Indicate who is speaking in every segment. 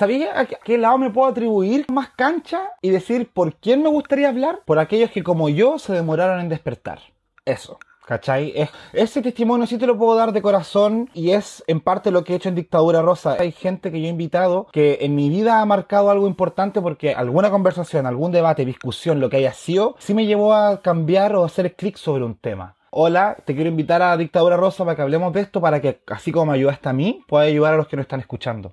Speaker 1: ¿Sabía a qué lado me puedo atribuir más cancha y decir por quién me gustaría hablar? Por aquellos que como yo se demoraron en despertar. Eso. ¿Cachai? ese testimonio sí te lo puedo dar de corazón y es en parte lo que he hecho en Dictadura Rosa. Hay gente que yo he invitado que en mi vida ha marcado algo importante porque alguna conversación, algún debate, discusión, lo que haya sido, sí me llevó a cambiar o hacer clic sobre un tema. Hola, te quiero invitar a Dictadura Rosa para que hablemos de esto, para que así como me ayudaste a mí, pueda ayudar a los que nos están escuchando.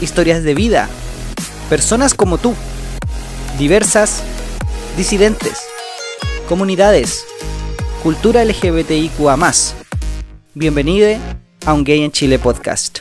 Speaker 2: historias de vida, personas como tú, diversas, disidentes, comunidades, cultura LGBTIQA. Bienvenido a Un Gay en Chile podcast.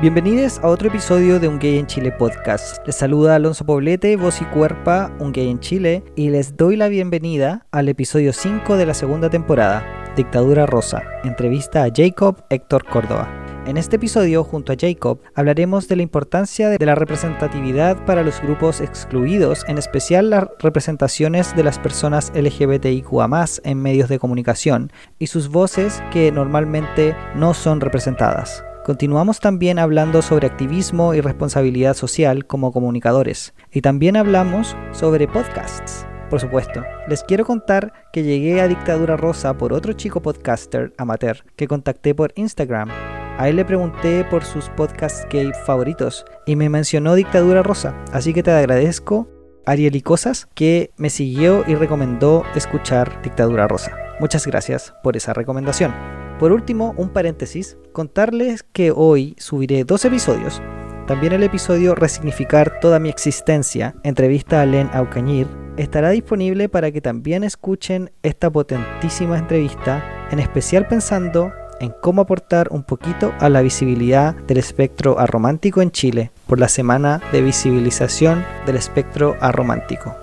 Speaker 2: Bienvenidos a otro episodio de Un Gay en Chile podcast. Les saluda Alonso Poblete, voz y cuerpa, Un Gay en Chile, y les doy la bienvenida al episodio 5 de la segunda temporada, Dictadura Rosa, entrevista a Jacob Héctor Córdoba. En este episodio, junto a Jacob, hablaremos de la importancia de la representatividad para los grupos excluidos, en especial las representaciones de las personas LGBTIQA en medios de comunicación y sus voces que normalmente no son representadas. Continuamos también hablando sobre activismo y responsabilidad social como comunicadores. Y también hablamos sobre podcasts. Por supuesto, les quiero contar que llegué a Dictadura Rosa por otro chico podcaster amateur que contacté por Instagram a él le pregunté por sus podcasts gay favoritos y me mencionó Dictadura Rosa, así que te agradezco, Ariel y Cosas, que me siguió y recomendó escuchar Dictadura Rosa. Muchas gracias por esa recomendación. Por último, un paréntesis, contarles que hoy subiré dos episodios. También el episodio Resignificar toda mi existencia, entrevista a Len Aucañir, estará disponible para que también escuchen esta potentísima entrevista, en especial pensando en cómo aportar un poquito a la visibilidad del espectro aromántico en Chile por la Semana de Visibilización del Espectro Aromántico.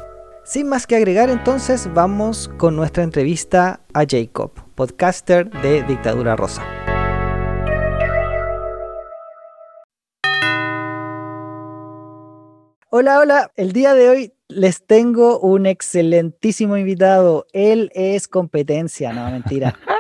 Speaker 2: Sin más que agregar entonces vamos con nuestra entrevista a Jacob, podcaster de Dictadura Rosa. Hola, hola, el día de hoy les tengo un excelentísimo invitado. Él es competencia, no mentira.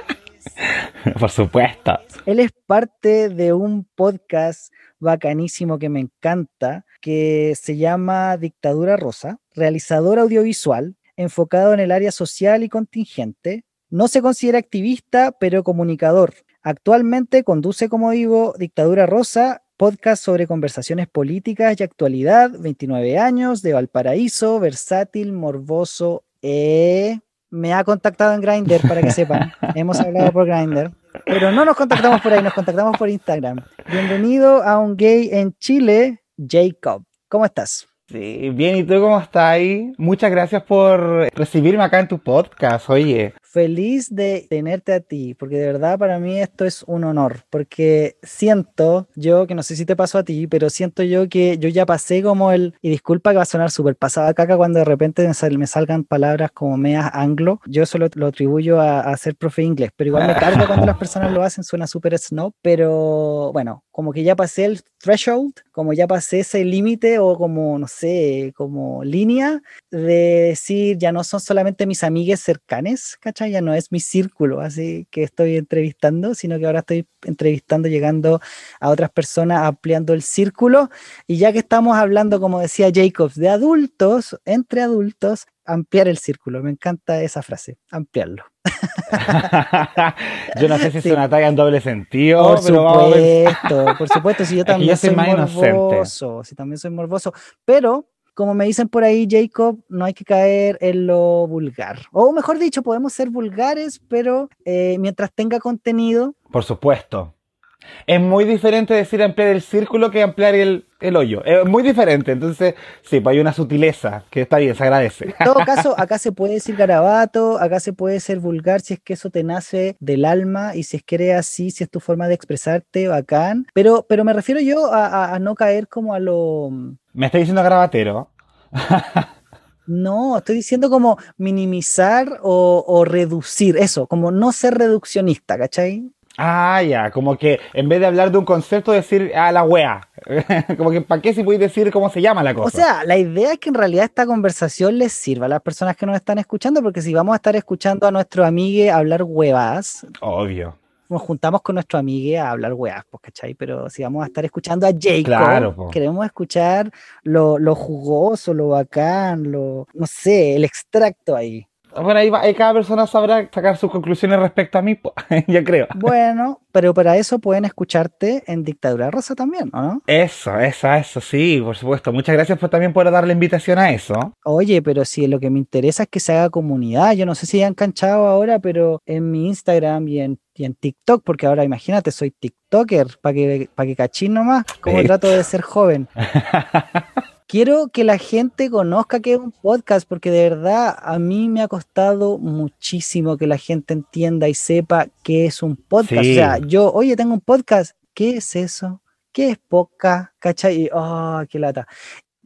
Speaker 1: Por supuesto.
Speaker 2: Él es parte de un podcast bacanísimo que me encanta, que se llama Dictadura Rosa, realizador audiovisual, enfocado en el área social y contingente. No se considera activista, pero comunicador. Actualmente conduce, como digo, Dictadura Rosa, podcast sobre conversaciones políticas y actualidad, 29 años, de Valparaíso, versátil, morboso, e me ha contactado en Grindr para que sepan. Hemos hablado por Grindr. Pero no nos contactamos por ahí, nos contactamos por Instagram. Bienvenido a un gay en Chile, Jacob. ¿Cómo estás?
Speaker 1: Sí, bien, ¿y tú cómo estás ahí? Muchas gracias por recibirme acá en tu podcast, oye
Speaker 2: feliz de tenerte a ti, porque de verdad para mí esto es un honor, porque siento yo, que no sé si te pasó a ti, pero siento yo que yo ya pasé como el, y disculpa que va a sonar súper pasada caca cuando de repente me, salgan palabras como meas anglo, yo solo lo atribuyo a, ser profe inglés, pero igual me carga cuando las personas lo hacen, suena súper snob, pero bueno, como que ya pasé el threshold, como ya pasé ese límite o como, no sé, como línea de decir, ya no son solamente mis amigues cercanes, ¿cachai? Ya no es mi círculo, así que estoy entrevistando, sino que ahora estoy entrevistando, llegando a otras personas, ampliando el círculo. Y ya que estamos hablando, como decía Jacobs, de adultos, entre adultos, ampliar el círculo. Me encanta esa frase, ampliarlo.
Speaker 1: yo no sé si es una talla en doble sentido.
Speaker 2: Por supuesto, por supuesto, si yo también soy morboso, si también soy morboso, pero como me dicen por ahí, Jacob, no hay que caer en lo vulgar. O mejor dicho, podemos ser vulgares, pero eh, mientras tenga contenido.
Speaker 1: Por supuesto. Es muy diferente decir ampliar el círculo que ampliar el, el hoyo. Es muy diferente. Entonces, sí, pues hay una sutileza que está bien, se agradece.
Speaker 2: En todo caso, acá se puede decir garabato, acá se puede ser vulgar si es que eso te nace del alma y si es que eres así, si es tu forma de expresarte, bacán. Pero, pero me refiero yo a, a- a no caer como a lo...
Speaker 1: Me está diciendo garabatero.
Speaker 2: No, estoy diciendo como minimizar o, o reducir, eso, como no ser reduccionista, ¿cachai?
Speaker 1: Ah, ya, como que en vez de hablar de un concepto, decir, ah, la wea. como que, ¿para qué si podéis decir cómo se llama la cosa?
Speaker 2: O sea, la idea es que en realidad esta conversación les sirva a las personas que nos están escuchando, porque si vamos a estar escuchando a nuestro amigue hablar huevas,
Speaker 1: Obvio.
Speaker 2: Nos juntamos con nuestro amigue a hablar huevas, pues, ¿cachai? Pero si vamos a estar escuchando a Jacob,
Speaker 1: Claro,
Speaker 2: queremos escuchar lo, lo jugoso, lo bacán, lo, no sé, el extracto ahí.
Speaker 1: Bueno, ahí, va, ahí cada persona sabrá sacar sus conclusiones respecto a mí, yo creo.
Speaker 2: Bueno, pero para eso pueden escucharte en Dictadura Rosa también, ¿o no?
Speaker 1: Eso, eso, eso, sí, por supuesto. Muchas gracias por también por dar la invitación a eso.
Speaker 2: Oye, pero si lo que me interesa es que se haga comunidad, yo no sé si han canchado ahora, pero en mi Instagram y en, y en TikTok, porque ahora imagínate, soy TikToker, para que, pa' que cachín nomás, como trato de ser joven. Quiero que la gente conozca que es un podcast, porque de verdad a mí me ha costado muchísimo que la gente entienda y sepa qué es un podcast.
Speaker 1: Sí.
Speaker 2: O sea, yo, oye, tengo un podcast, ¿qué es eso? ¿Qué es podcast? ¿Cachai? Y, oh, qué lata.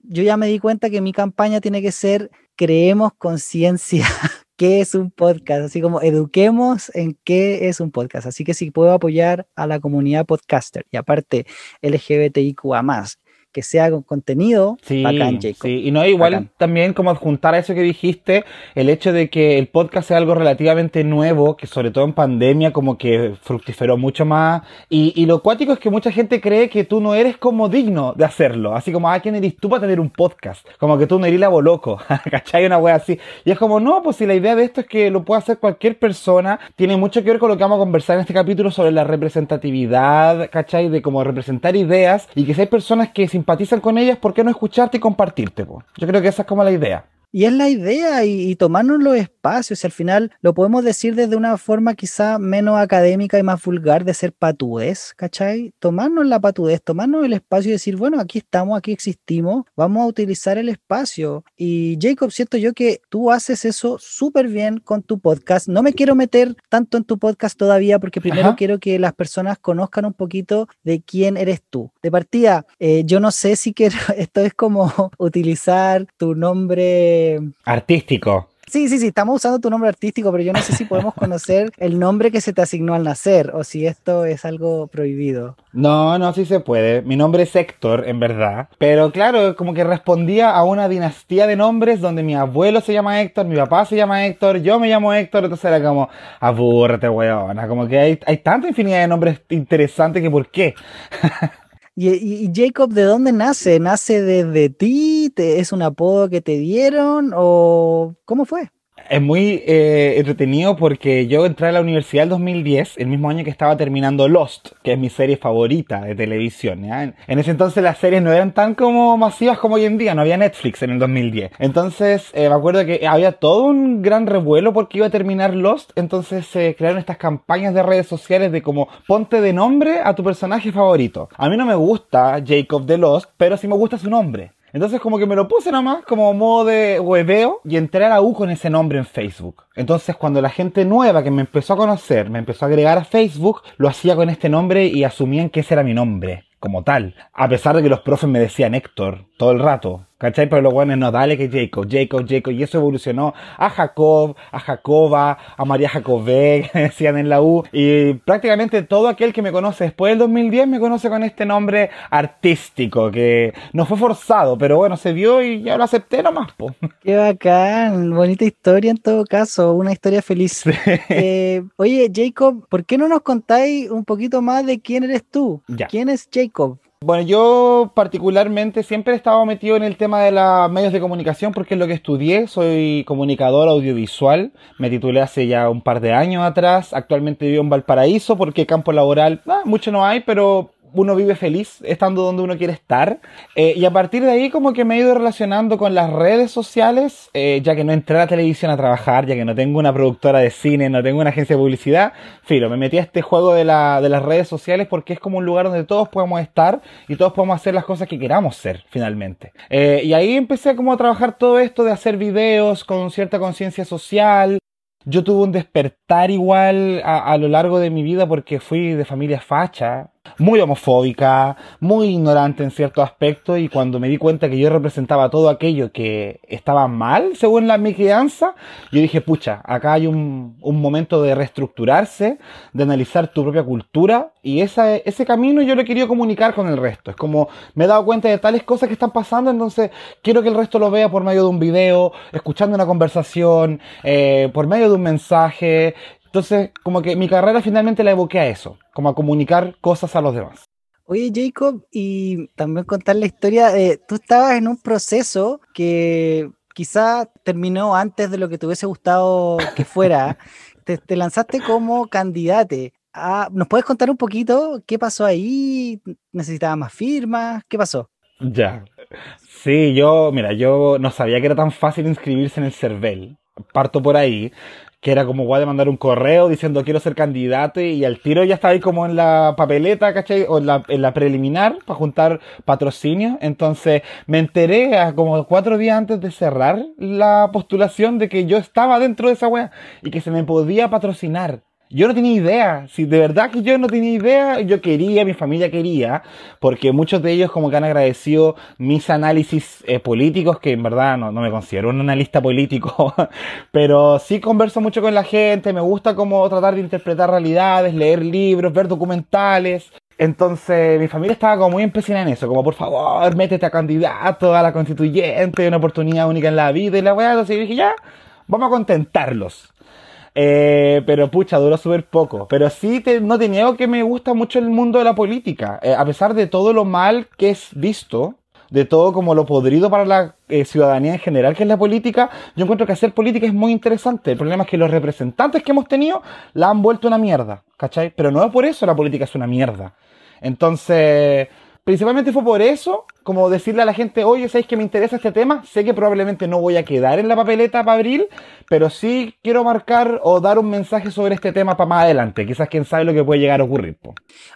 Speaker 2: Yo ya me di cuenta que mi campaña tiene que ser creemos conciencia. ¿Qué es un podcast? Así como eduquemos en qué es un podcast. Así que si puedo apoyar a la comunidad podcaster y aparte LGBTIQA más, que sea con contenido,
Speaker 1: Sí,
Speaker 2: bacán, Jacob.
Speaker 1: sí, y no igual
Speaker 2: Bacán.
Speaker 1: también como adjuntar a eso que dijiste, el hecho de que el podcast sea algo relativamente nuevo, que sobre todo en pandemia como que fructiferó mucho más, y, y lo cuático es que mucha gente cree que tú no eres como digno de hacerlo, así como, ah, ¿quién eres tú para tener un podcast? Como que tú no eres la loco, ¿cachai? Una wea así, y es como, no, pues si la idea de esto es que lo pueda hacer cualquier persona, tiene mucho que ver con lo que vamos a conversar en este capítulo sobre la representatividad, ¿cachai? De cómo representar ideas, y que si hay personas que simpatizan con ellas, ¿por qué no escucharte y compartirte? Yo creo que esa es como la idea.
Speaker 2: Y es la idea y, y tomarnos los espacios. y al final lo podemos decir desde una forma quizá menos académica y más vulgar de ser patudez, ¿cachai? Tomarnos la patudez, tomarnos el espacio y decir, bueno, aquí estamos, aquí existimos, vamos a utilizar el espacio. Y Jacob, siento yo que tú haces eso súper bien con tu podcast. No me quiero meter tanto en tu podcast todavía porque primero
Speaker 1: Ajá.
Speaker 2: quiero que las personas conozcan un poquito de quién eres tú. De partida, eh, yo no sé si quiero, esto es como utilizar tu nombre
Speaker 1: Artístico.
Speaker 2: Sí, sí, sí, estamos usando tu nombre artístico, pero yo no sé si podemos conocer el nombre que se te asignó al nacer o si esto es algo prohibido.
Speaker 1: No, no, sí se puede. Mi nombre es Héctor, en verdad. Pero claro, como que respondía a una dinastía de nombres donde mi abuelo se llama Héctor, mi papá se llama Héctor, yo me llamo Héctor, entonces era como, abúrrete, weona. Como que hay, hay tanta infinidad de nombres interesantes que por qué.
Speaker 2: Y, Jacob, ¿de dónde nace? ¿Nace desde ti? ¿Te- ¿Es un apodo que te dieron? ¿O cómo fue?
Speaker 1: Es muy eh, entretenido porque yo entré a la universidad en 2010, el mismo año que estaba terminando Lost, que es mi serie favorita de televisión. ¿ya? En, ese entonces las series no eran tan como masivas como hoy en día, no había Netflix en el 2010. Entonces eh, me acuerdo que había todo un gran revuelo porque iba a terminar Lost, entonces se crearon estas campañas de redes sociales de como ponte de nombre a tu personaje favorito. A mí no me gusta Jacob de Lost, pero sí me gusta su nombre. Entonces como que me lo puse nomás como modo de hueveo y entré a la U con ese nombre en Facebook. Entonces cuando la gente nueva que me empezó a conocer me empezó a agregar a Facebook, lo hacía con este nombre y asumían que ese era mi nombre como tal. A pesar de que los profes me decían Héctor todo el rato. ¿Cachai? Pero los buenos no, dale que Jacob, Jacob, Jacob. Y eso evolucionó a Jacob, a Jacoba, a María Jacobé, que decían en la U. Y prácticamente todo aquel que me conoce después del 2010 me conoce con este nombre artístico, que no fue forzado, pero bueno, se dio y ya lo acepté nomás, po.
Speaker 2: Qué bacán, bonita historia en todo caso, una historia feliz. Eh, oye, Jacob, ¿por qué no nos contáis un poquito más de quién eres tú?
Speaker 1: Ya.
Speaker 2: ¿Quién es Jacob?
Speaker 1: Bueno, yo particularmente siempre he estado metido en el tema de los medios de comunicación porque es lo que estudié. Soy comunicador audiovisual. Me titulé hace ya un par de años atrás. Actualmente vivo en Valparaíso porque campo laboral, ah, mucho no hay, pero uno vive feliz estando donde uno quiere estar. Eh, y a partir de ahí como que me he ido relacionando con las redes sociales, eh, ya que no entré a la televisión a trabajar, ya que no tengo una productora de cine, no tengo una agencia de publicidad. Filo, me metí a este juego de, la, de las redes sociales porque es como un lugar donde todos podemos estar y todos podemos hacer las cosas que queramos ser, finalmente. Eh, y ahí empecé como a trabajar todo esto de hacer videos con cierta conciencia social, yo tuve un despertar igual a, a, lo largo de mi vida porque fui de familia facha, muy homofóbica, muy ignorante en ciertos aspectos y cuando me di cuenta que yo representaba todo aquello que estaba mal según la mi crianza, yo dije, pucha, acá hay un, un momento de reestructurarse, de analizar tu propia cultura y esa, ese camino yo lo he querido comunicar con el resto. Es como me he dado cuenta de tales cosas que están pasando, entonces quiero que el resto lo vea por medio de un video, escuchando una conversación, eh, por medio de un mensaje, entonces, como que mi carrera finalmente la evoqué a eso, como a comunicar cosas a los demás.
Speaker 2: Oye, Jacob, y también contar la historia, de, tú estabas en un proceso que quizá terminó antes de lo que te hubiese gustado que fuera. te, te, lanzaste como candidate. Ah, ¿Nos puedes contar un poquito qué pasó ahí? ¿Necesitabas más firmas? ¿Qué pasó?
Speaker 1: Ya. Sí, yo, mira, yo no sabía que era tan fácil inscribirse en el CERVEL. Parto por ahí que era como guay de mandar un correo diciendo quiero ser candidato y al tiro ya estaba ahí como en la papeleta, ¿cachai? O en la, en la preliminar para juntar patrocinio. Entonces me enteré a como cuatro días antes de cerrar la postulación de que yo estaba dentro de esa wea y que se me podía patrocinar. Yo no tenía idea, si de verdad que yo no tenía idea, yo quería, mi familia quería, porque muchos de ellos como que han agradecido mis análisis eh, políticos, que en verdad no, no, me considero un analista político, pero sí converso mucho con la gente, me gusta como tratar de interpretar realidades, leer libros, ver documentales. Entonces mi familia estaba como muy empecinada en eso, como por favor, métete a candidato a la constituyente, una oportunidad única en la vida y la weá, entonces dije ya, vamos a contentarlos. Eh, pero pucha, duró súper poco. Pero sí, no te niego que me gusta mucho el mundo de la política. Eh, a pesar de todo lo mal que es visto, de todo como lo podrido para la eh, ciudadanía en general que es la política, yo encuentro que hacer política es muy interesante. El problema es que los representantes que hemos tenido la han vuelto una mierda, ¿cachai? Pero no por eso la política es una mierda. Entonces, principalmente fue por eso, como decirle a la gente, oye, ¿sabéis que me interesa este tema? Sé que probablemente no voy a quedar en la papeleta para abril, pero sí quiero marcar o dar un mensaje sobre este tema para más adelante. Quizás quién sabe lo que puede llegar a ocurrir.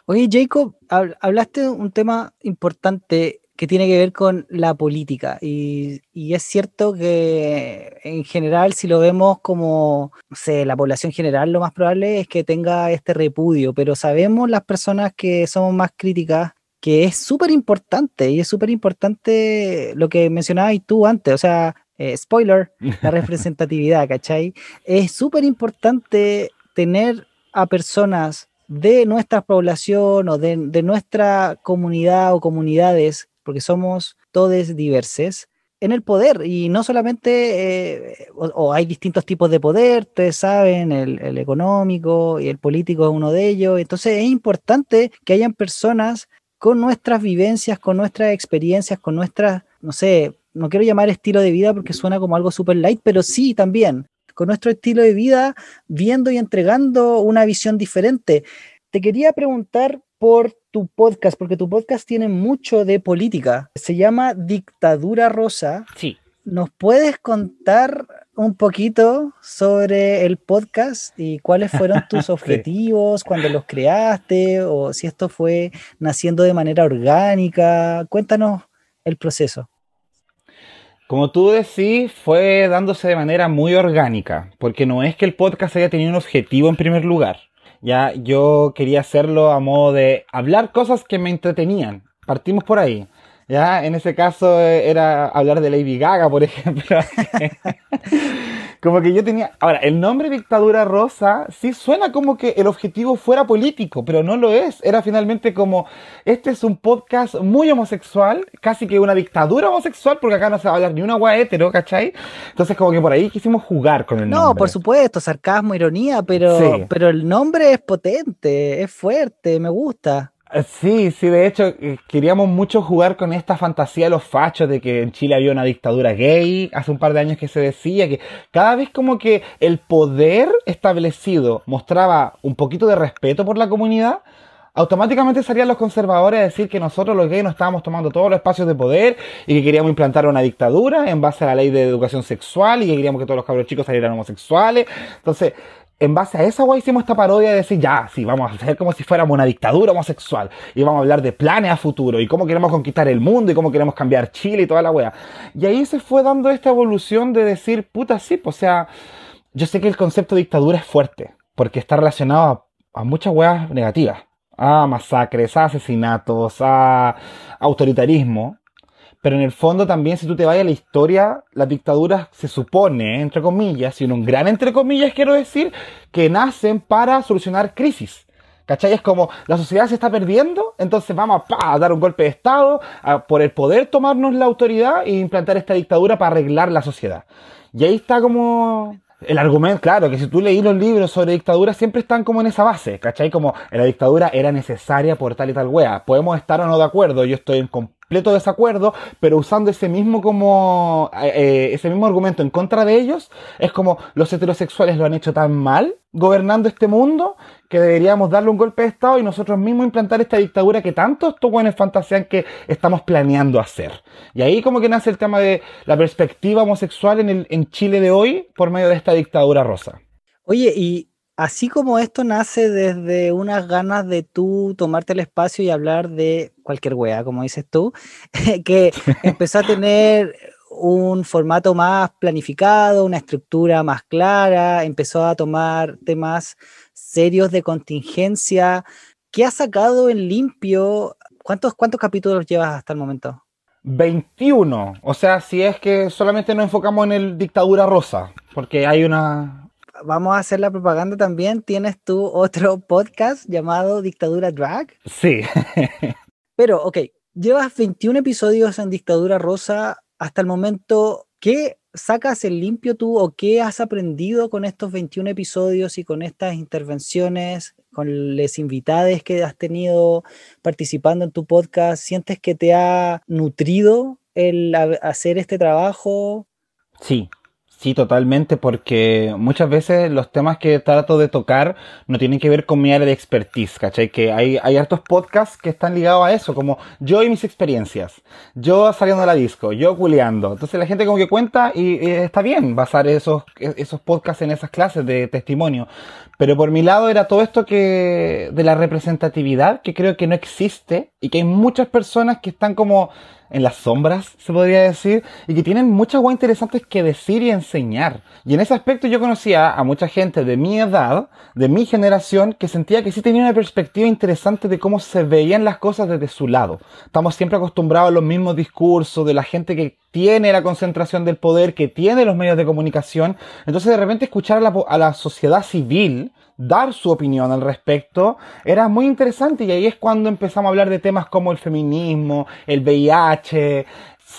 Speaker 2: Oye, Jacob, hablaste de un tema importante que tiene que ver con la política. Y, es cierto que en general, si lo vemos como, la población general, lo más probable es que tenga este repudio, pero sabemos las personas que somos más críticas que es súper importante y es súper importante lo que mencionabas tú antes, o sea, eh, spoiler, la representatividad, ¿cachai? Es súper importante tener a personas de nuestra población o de, de, nuestra comunidad o comunidades, porque somos todos diversos, en el poder y no solamente, eh, o, o, hay distintos tipos de poder, ustedes saben, el, el, económico y el político es uno de ellos, entonces es importante que hayan personas con nuestras vivencias, con nuestras experiencias, con nuestras, no sé, no quiero llamar estilo de vida porque suena como algo super light, pero sí también, con nuestro estilo de vida, viendo y entregando una visión diferente. Te quería preguntar por tu podcast, porque tu podcast tiene mucho de política. Se llama Dictadura Rosa.
Speaker 1: Sí.
Speaker 2: ¿Nos puedes contar un poquito sobre el podcast y cuáles fueron tus objetivos sí. cuando los creaste o si esto fue naciendo de manera orgánica? Cuéntanos el proceso.
Speaker 1: Como tú decís, fue dándose de manera muy orgánica, porque no es que el podcast haya tenido un objetivo en primer lugar. Ya yo quería hacerlo a modo de hablar cosas que me entretenían. Partimos por ahí. Ya, en ese caso era hablar de Lady Gaga, por ejemplo. como que yo tenía... Ahora, el nombre Dictadura Rosa sí suena como que el objetivo fuera político, pero no lo es. Era finalmente como, este es un podcast muy homosexual, casi que una dictadura homosexual, porque acá no se va a hablar ni una guay hetero, ¿cachai? Entonces como que por ahí quisimos jugar con el
Speaker 2: no,
Speaker 1: nombre.
Speaker 2: No, por supuesto, sarcasmo, ironía, pero, sí. pero el nombre es potente, es fuerte, me gusta.
Speaker 1: Sí, sí, de hecho queríamos mucho jugar con esta fantasía de los fachos de que en Chile había una dictadura gay, hace un par de años que se decía que cada vez como que el poder establecido mostraba un poquito de respeto por la comunidad, automáticamente salían los conservadores a decir que nosotros los gays nos estábamos tomando todos los espacios de poder y que queríamos implantar una dictadura en base a la ley de educación sexual y que queríamos que todos los cabros chicos salieran homosexuales. Entonces, en base a esa guay hicimos esta parodia de decir, ya, sí, vamos a hacer como si fuéramos una dictadura homosexual. Y vamos a hablar de planes a futuro y cómo queremos conquistar el mundo y cómo queremos cambiar Chile y toda la wea. Y ahí se fue dando esta evolución de decir, puta, sí, pues, o sea, yo sé que el concepto de dictadura es fuerte, porque está relacionado a, a muchas weas negativas a masacres, a asesinatos, a autoritarismo. Pero en el fondo también, si tú te vayas a la historia, las dictaduras se supone, entre comillas, y en un gran entre comillas quiero decir, que nacen para solucionar crisis. ¿Cachai? Es como la sociedad se está perdiendo, entonces vamos a, dar un golpe de Estado por el poder tomarnos la autoridad e implantar esta dictadura para arreglar la sociedad. Y ahí está como el argumento, claro, que si tú leí los libros sobre dictadura, siempre están como en esa base, ¿cachai? Como la dictadura era necesaria por tal y tal wea. Podemos estar o no de acuerdo, yo estoy en completo desacuerdo, pero usando ese mismo como, eh, eh, ese mismo argumento en contra de ellos, es como los heterosexuales lo han hecho tan mal gobernando este mundo que deberíamos darle un golpe de Estado y nosotros mismos implantar esta dictadura que tanto estos buenos fantasean que estamos planeando hacer. Y ahí como que nace el tema de la perspectiva homosexual en, el, en Chile de hoy por medio de esta dictadura rosa.
Speaker 2: Oye, y así como esto nace desde unas ganas de tú tomarte el espacio y hablar de cualquier wea, como dices tú, que empezó a tener un formato más planificado, una estructura más clara, empezó a tomar temas serios de contingencia. ¿Qué has sacado en limpio? ¿Cuántos, cuántos capítulos llevas hasta el momento?
Speaker 1: 21. O sea, si es que solamente nos enfocamos en el dictadura rosa, porque hay una...
Speaker 2: Vamos a hacer la propaganda también. Tienes tú otro podcast llamado Dictadura Drag.
Speaker 1: Sí.
Speaker 2: Pero, ok, llevas 21 episodios en Dictadura Rosa hasta el momento. ¿Qué sacas el limpio tú o qué has aprendido con estos 21 episodios y con estas intervenciones, con las invitadas que has tenido participando en tu podcast? ¿Sientes que te ha nutrido el hacer este trabajo?
Speaker 1: Sí, Sí, totalmente, porque muchas veces los temas que trato de tocar no tienen que ver con mi área de expertise, ¿cachai? Que hay, hay hartos podcasts que están ligados a eso, como yo y mis experiencias, yo saliendo de la disco, yo culeando. Entonces la gente como que cuenta y, y está bien basar esos, esos podcasts en esas clases de testimonio. Pero por mi lado era todo esto que, de la representatividad, que creo que no existe y que hay muchas personas que están como en las sombras, se podría decir, y que tienen muchas cosas interesantes que decir y enseñar. Y en ese aspecto yo conocía a mucha gente de mi edad, de mi generación, que sentía que sí tenía una perspectiva interesante de cómo se veían las cosas desde su lado. Estamos siempre acostumbrados a los mismos discursos de la gente que tiene la concentración del poder, que tiene los medios de comunicación. Entonces de repente escuchar a la, a la sociedad civil, dar su opinión al respecto, era muy interesante. Y ahí es cuando empezamos a hablar de temas como el feminismo, el VIH,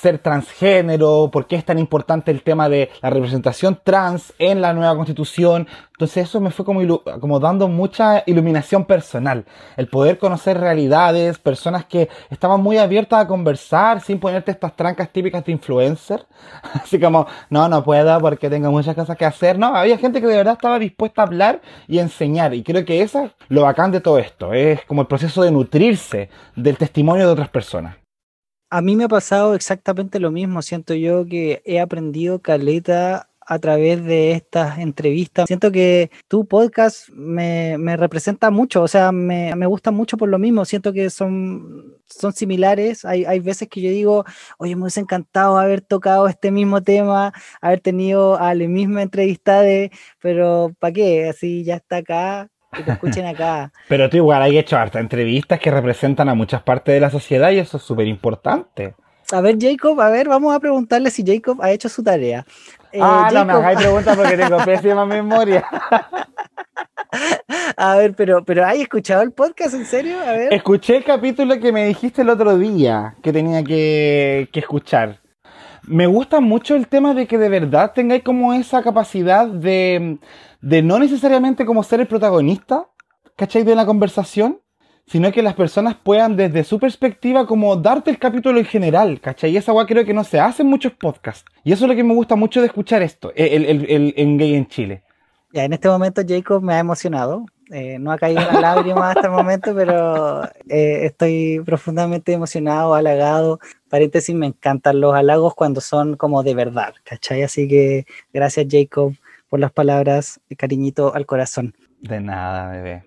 Speaker 1: ser transgénero, por qué es tan importante el tema de la representación trans en la nueva constitución. Entonces eso me fue como, como dando mucha iluminación personal, el poder conocer realidades, personas que estaban muy abiertas a conversar sin ponerte estas trancas típicas de influencer. Así como, no, no puedo porque tengo muchas cosas que hacer. No, había gente que de verdad estaba dispuesta a hablar y enseñar. Y creo que eso es lo bacán de todo esto. Es como el proceso de nutrirse del testimonio de otras personas.
Speaker 2: A mí me ha pasado exactamente lo mismo. Siento yo que he aprendido caleta a través de estas entrevistas. Siento que tu podcast me, representa mucho, o sea, me, gusta mucho por lo mismo. Siento que son, son similares. Hay, hay veces que yo digo, oye, me hubiese encantado haber tocado este mismo tema, haber tenido a la misma entrevista pero ¿para qué? Así ya está acá, que te escuchen acá.
Speaker 1: Pero tú igual hay hecho harta entrevistas que representan a muchas partes de la sociedad y eso es súper importante.
Speaker 2: A ver, Jacob, a ver, vamos a preguntarle si Jacob ha hecho su tarea.
Speaker 1: Eh, ah, no me hagáis preguntas porque tengo pésima memoria.
Speaker 2: a ver, pero, pero ¿hay escuchado el podcast en serio? A ver.
Speaker 1: Escuché el capítulo que me dijiste el otro día que tenía que, que escuchar. Me gusta mucho el tema de que de verdad tengáis como esa capacidad de de no necesariamente como ser el protagonista, ¿cachai? De la conversación, sino que las personas puedan desde su perspectiva como darte el capítulo en general, ¿cachai? Y esa guay creo que no se hace en muchos podcasts. Y eso es lo que me gusta mucho de escuchar esto, el, el, el, en Gay en Chile.
Speaker 2: Ya, en este momento Jacob me ha emocionado. Eh, no ha caído una lágrima hasta el momento, pero eh, estoy profundamente emocionado, halagado. Paréntesis, me encantan los halagos cuando son como de verdad, ¿cachai? Así que gracias Jacob por las palabras, cariñito al corazón.
Speaker 1: De nada, bebé.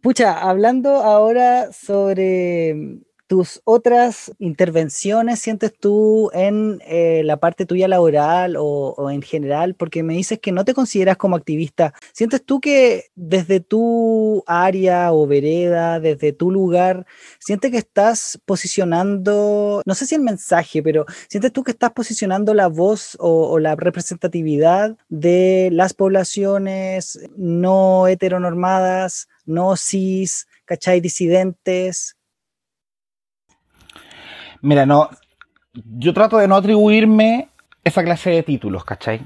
Speaker 2: Pucha, hablando ahora sobre tus otras intervenciones sientes tú en eh, la parte tuya laboral o, en general? Porque me dices que no te consideras como activista. ¿Sientes tú que desde tu área o vereda, desde tu lugar, sientes que estás posicionando, no sé si el mensaje, pero sientes tú que estás posicionando la voz o, o la representatividad de las poblaciones no heteronormadas, no cis, ¿cachai? Disidentes,
Speaker 1: Mira, no. Yo trato de no atribuirme esa clase de títulos, ¿cachai?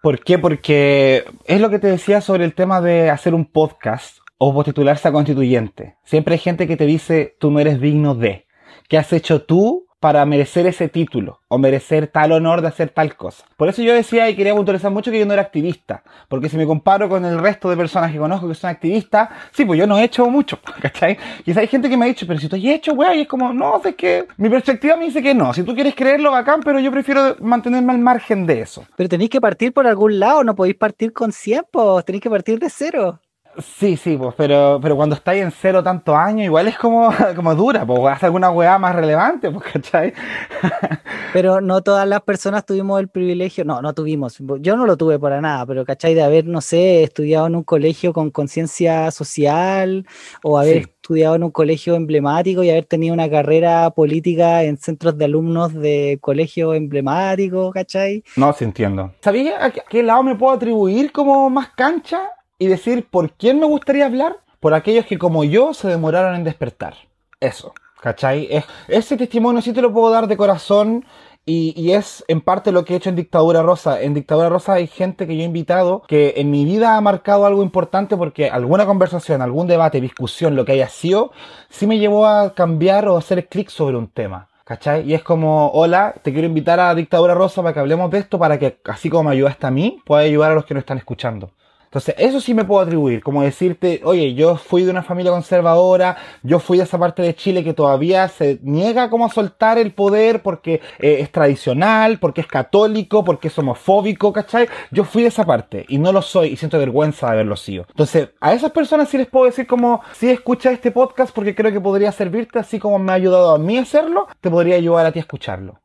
Speaker 1: ¿Por qué? Porque es lo que te decía sobre el tema de hacer un podcast o titularse a constituyente. Siempre hay gente que te dice, tú no eres digno de. ¿Qué has hecho tú para merecer ese título o merecer tal honor de hacer tal cosa. Por eso yo decía y quería puntualizar mucho que yo no era activista, porque si me comparo con el resto de personas que conozco que son activistas, sí, pues yo no he hecho mucho, ¿cachai? Quizá hay gente que me ha dicho, pero si tú has hecho, güey, es como, no, es que mi perspectiva me dice que no, si tú quieres creerlo, bacán, pero yo prefiero mantenerme al margen de eso.
Speaker 2: Pero tenéis que partir por algún lado, no podéis partir con 100, pues tenéis que partir de cero.
Speaker 1: Sí, sí, pues, pero, pero cuando estáis en cero tantos años, igual es como, como dura, pues, hace alguna weá más relevante, pues, ¿cachai?
Speaker 2: pero no todas las personas tuvimos el privilegio, no, no tuvimos, yo no lo tuve para nada, pero, ¿cachai? De haber, no sé, estudiado en un colegio con conciencia social, o haber estudiado en un colegio emblemático y haber tenido una carrera política en centros de alumnos de colegio emblemático, ¿cachai?
Speaker 1: No, sí entiendo. ¿Sabías a qué lado me puedo atribuir como más cancha? Y decir por quién me gustaría hablar, por aquellos que como yo se demoraron en despertar. Eso, ¿cachai? Es, ese testimonio sí te lo puedo dar de corazón y, es en parte lo que he hecho en Dictadura Rosa. En Dictadura Rosa hay gente que yo he invitado que en mi vida ha marcado algo importante porque alguna conversación, algún debate, discusión, lo que haya sido, sí me llevó a cambiar o hacer clic sobre un tema. ¿Cachai? Y es como, hola, te quiero invitar a Dictadura Rosa para que hablemos de esto, para que, así como me ayudaste a mí, pueda ayudar a los que no están escuchando. Entonces, eso sí me puedo atribuir, como decirte, oye, yo fui de una familia conservadora, yo fui de esa parte de Chile que todavía se niega como a soltar el poder porque eh, es tradicional, porque es católico, porque es homofóbico, ¿cachai? Yo fui de esa parte y no lo soy y siento vergüenza de haberlo sido. Entonces, a esas personas sí les puedo decir como, si escucha este podcast porque creo que podría servirte, así como me ha ayudado a mí a hacerlo, te podría ayudar a ti a escucharlo.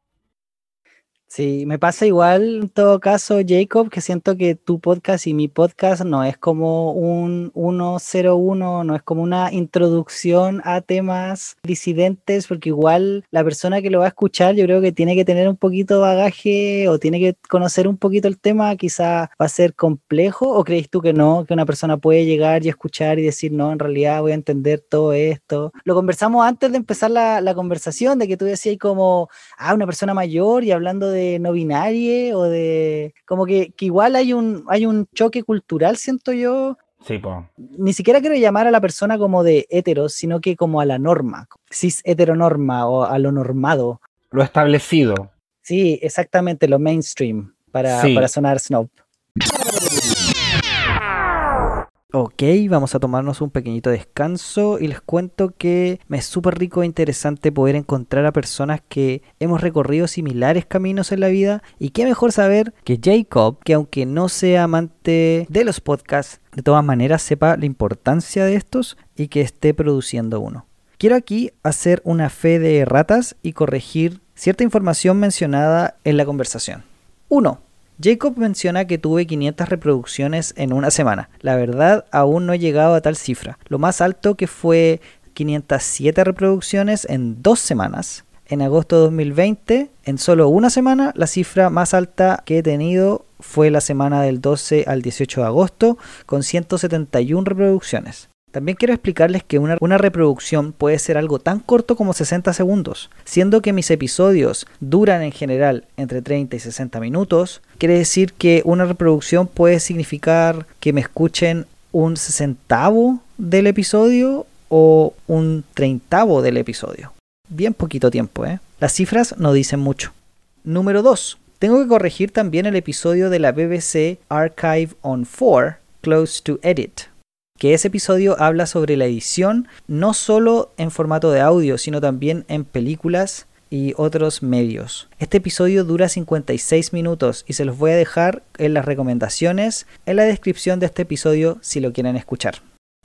Speaker 2: Sí, me pasa igual en todo caso, Jacob, que siento que tu podcast y mi podcast no es como un 101, no es como una introducción a temas disidentes, porque igual la persona que lo va a escuchar yo creo que tiene que tener un poquito de bagaje o tiene que conocer un poquito el tema, quizá va a ser complejo, o crees tú que no, que una persona puede llegar y escuchar y decir, no, en realidad voy a entender todo esto. Lo conversamos antes de empezar la, la conversación, de que tú decías como, ah, una persona mayor y hablando de de no binaria o de. Como que, igual hay un, hay un choque cultural, siento yo.
Speaker 1: Sí.
Speaker 2: Ni siquiera quiero llamar a la persona como de hetero, sino que como a la norma, cis heteronorma o a lo normado.
Speaker 1: Lo establecido.
Speaker 2: Sí, exactamente, lo mainstream, para, para sonar snob. Ok, vamos a tomarnos un pequeñito descanso y les cuento que me es súper rico e interesante poder encontrar a personas que hemos recorrido similares caminos en la vida y qué mejor saber que Jacob, que aunque no sea amante de los podcasts, de todas maneras sepa la importancia de estos y que esté produciendo uno. Quiero aquí hacer una fe de ratas y corregir cierta información mencionada en la conversación. 1. Jacob menciona que tuve 500 reproducciones en una semana. La verdad, aún no he llegado a tal cifra. Lo más alto que fue 507 reproducciones en dos semanas. En agosto de 2020, en solo una semana, la cifra más alta que he tenido fue la semana del 12 al 18 de agosto, con 171 reproducciones. También quiero explicarles que una, reproducción puede ser algo tan corto como 60 segundos. Siendo que mis episodios duran en general entre 30 y 60 minutos, quiere decir que una reproducción puede significar que me escuchen un sesentavo del episodio o un treintavo del episodio. Bien poquito tiempo, ¿eh? Las cifras no dicen mucho. Número 2. Tengo que corregir también el episodio de la BBC Archive on 4, Close to Edit que ese episodio habla sobre la edición, no solo en formato de audio, sino también en películas y otros medios. Este episodio dura 56 minutos y se los voy a dejar en las recomendaciones en la descripción de este episodio si lo quieren escuchar.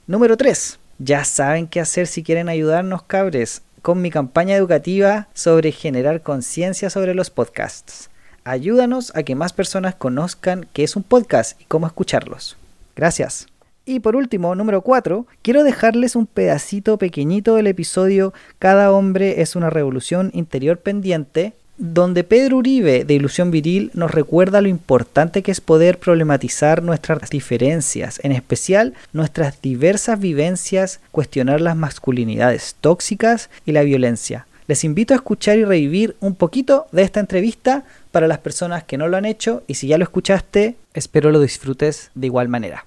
Speaker 2: Número 3. Ya saben qué hacer si quieren ayudarnos, cabres, con mi campaña educativa sobre generar conciencia sobre los podcasts. Ayúdanos a que más personas conozcan qué es un podcast y cómo escucharlos. Gracias. Y por último, número 4, quiero dejarles un pedacito pequeñito del episodio Cada hombre es una revolución interior pendiente, donde Pedro Uribe de Ilusión Viril nos recuerda lo importante que es poder problematizar nuestras diferencias, en especial nuestras diversas vivencias, cuestionar las masculinidades tóxicas y la violencia. Les invito a escuchar y revivir un poquito de esta entrevista para las personas que no lo han hecho y si ya lo escuchaste, espero lo disfrutes de igual manera.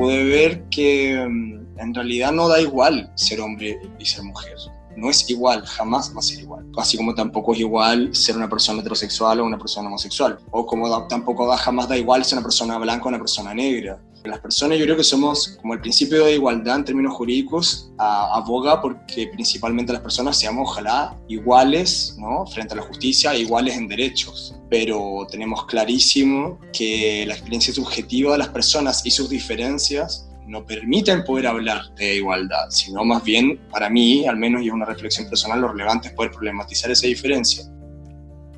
Speaker 3: Pude ver que mm, en realidad no da igual ser hombre y ser mujer. No es igual, jamás va a ser igual. Así como tampoco es igual ser una persona heterosexual o una persona homosexual. O como tampoco da, jamás da igual ser una persona blanca o una persona negra las personas yo creo que somos, como el principio de igualdad en términos jurídicos, aboga porque principalmente las personas seamos ojalá iguales ¿no? frente a la justicia, iguales en derechos. Pero tenemos clarísimo que la experiencia subjetiva de las personas y sus diferencias no permiten poder hablar de igualdad, sino más bien, para mí, al menos y es una reflexión personal, lo relevante es poder problematizar esa diferencia.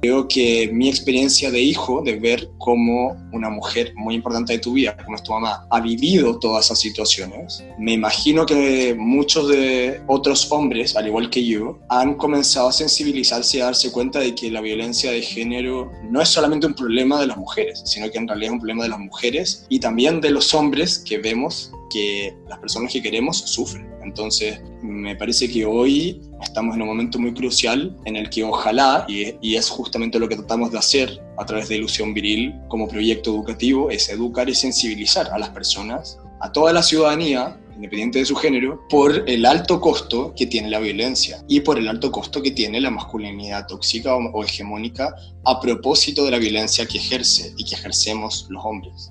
Speaker 3: Creo que mi experiencia de hijo, de ver cómo una mujer muy importante de tu vida, como es tu mamá, ha vivido todas esas situaciones, me imagino que muchos de otros hombres, al igual que yo, han comenzado a sensibilizarse y a darse cuenta de que la violencia de género no es solamente un problema de las mujeres, sino que en realidad es un problema de las mujeres y también de los hombres que vemos que las personas que queremos sufren. Entonces, me parece que hoy estamos en un momento muy crucial en el que ojalá, y, es justamente lo que tratamos de hacer a través de Ilusión Viril como proyecto educativo, es educar y sensibilizar a las personas, a toda la ciudadanía, independiente de su género, por el alto costo que tiene la violencia y por el alto costo que tiene la masculinidad tóxica o hegemónica a propósito de la violencia que ejerce y que ejercemos los hombres.